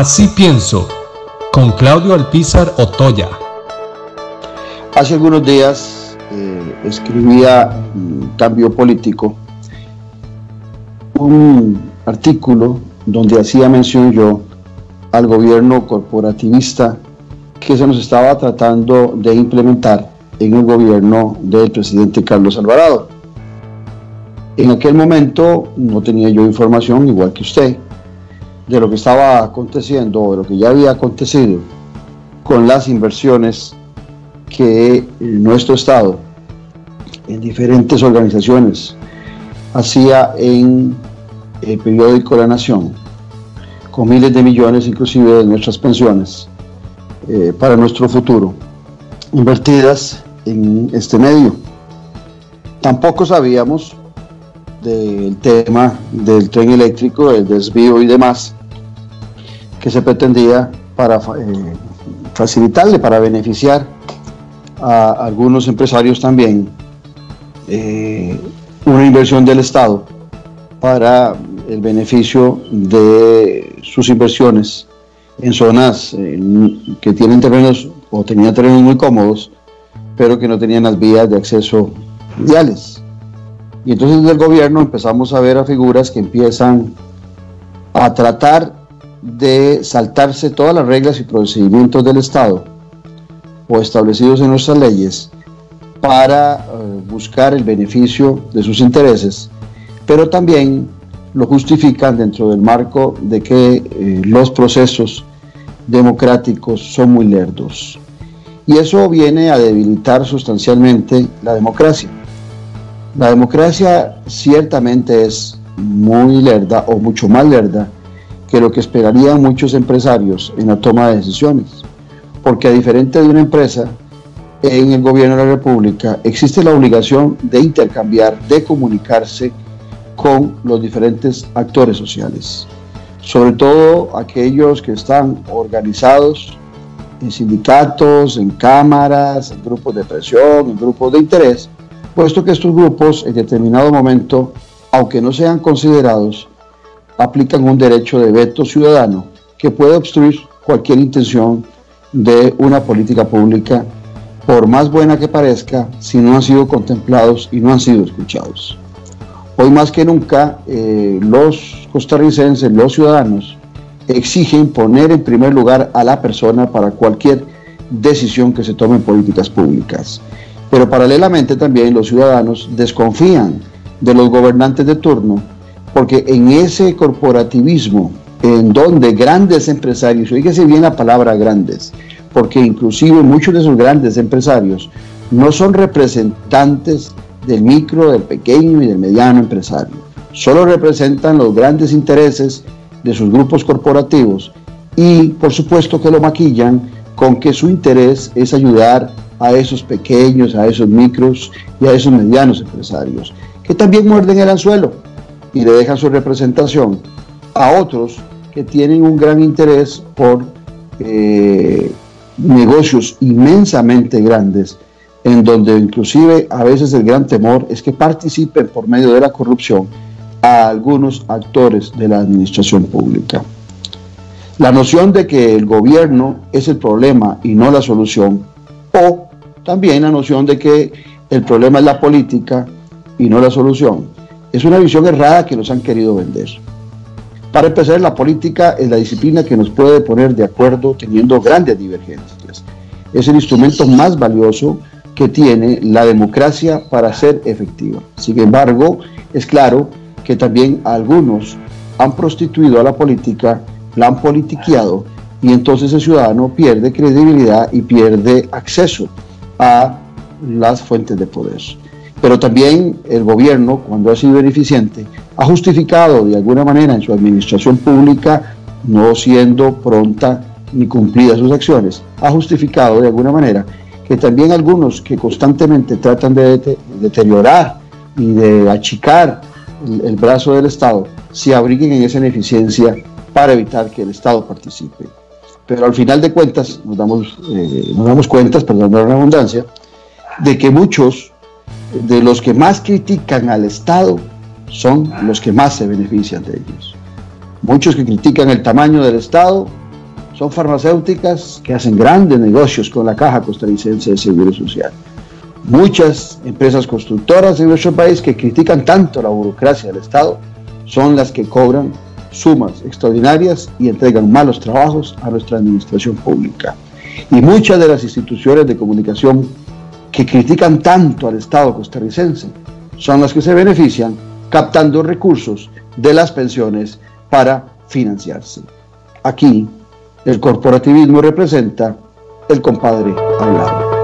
Así pienso, con Claudio Alpizar Otoya. Hace algunos días eh, escribía Cambio Político un artículo donde hacía mención yo al gobierno corporativista que se nos estaba tratando de implementar en el gobierno del presidente Carlos Alvarado. En aquel momento no tenía yo información, igual que usted, de lo que estaba aconteciendo de lo que ya había acontecido con las inversiones que nuestro Estado en diferentes organizaciones hacía en el periódico La Nación, con miles de millones inclusive de nuestras pensiones eh, para nuestro futuro, invertidas en este medio. Tampoco sabíamos del tema del tren eléctrico, el desvío y demás, que se pretendía para eh, facilitarle, para beneficiar a algunos empresarios también eh, una inversión del Estado para el beneficio de sus inversiones en zonas que tienen terrenos o tenían terrenos muy cómodos, pero que no tenían las vías de acceso ideales. Y entonces desde el gobierno empezamos a ver a figuras que empiezan a tratar de saltarse todas las reglas y procedimientos del Estado o establecidos en nuestras leyes para eh, buscar el beneficio de sus intereses, pero también lo justifican dentro del marco de que eh, los procesos democráticos son muy lerdos. Y eso viene a debilitar sustancialmente la democracia. La democracia ciertamente es muy lerda o mucho más lerda que lo que esperarían muchos empresarios en la toma de decisiones. Porque a diferencia de una empresa, en el gobierno de la República existe la obligación de intercambiar, de comunicarse con los diferentes actores sociales, sobre todo aquellos que están organizados en sindicatos, en cámaras, en grupos de presión, en grupos de interés, puesto que estos grupos en determinado momento, aunque no sean considerados, aplican un derecho de veto ciudadano que puede obstruir cualquier intención de una política pública, por más buena que parezca, si no han sido contemplados y no han sido escuchados. Hoy más que nunca, eh, los costarricenses, los ciudadanos, exigen poner en primer lugar a la persona para cualquier decisión que se tome en políticas públicas. Pero paralelamente también los ciudadanos desconfían de los gobernantes de turno porque en ese corporativismo en donde grandes empresarios, fíjese bien la palabra grandes, porque inclusive muchos de esos grandes empresarios no son representantes del micro, del pequeño y del mediano empresario. Solo representan los grandes intereses de sus grupos corporativos y por supuesto que lo maquillan con que su interés es ayudar a esos pequeños, a esos micros y a esos medianos empresarios, que también muerden el anzuelo y le dejan su representación a otros que tienen un gran interés por eh, negocios inmensamente grandes, en donde inclusive a veces el gran temor es que participen por medio de la corrupción a algunos actores de la administración pública. La noción de que el gobierno es el problema y no la solución, o también la noción de que el problema es la política y no la solución, es una visión errada que nos han querido vender. Para empezar, la política es la disciplina que nos puede poner de acuerdo teniendo grandes divergencias. Es el instrumento más valioso que tiene la democracia para ser efectiva. Sin embargo, es claro que también algunos han prostituido a la política, la han politiqueado y entonces el ciudadano pierde credibilidad y pierde acceso a las fuentes de poder. Pero también el gobierno, cuando ha sido beneficiente, ha justificado de alguna manera en su administración pública, no siendo pronta ni cumplida sus acciones, ha justificado de alguna manera que también algunos que constantemente tratan de deteriorar y de achicar el, brazo del Estado se abriguen en esa ineficiencia para evitar que el Estado participe. Pero al final de cuentas nos damos, eh, nos damos cuentas, perdón la redundancia, de que muchos de los que más critican al Estado son los que más se benefician de ellos. Muchos que critican el tamaño del Estado son farmacéuticas que hacen grandes negocios con la Caja Costarricense de Seguro Social. Muchas empresas constructoras en nuestro país que critican tanto la burocracia del Estado son las que cobran sumas extraordinarias y entregan malos trabajos a nuestra administración pública. Y muchas de las instituciones de comunicación critican tanto al Estado costarricense son las que se benefician captando recursos de las pensiones para financiarse. Aquí el corporativismo representa el compadre hablado.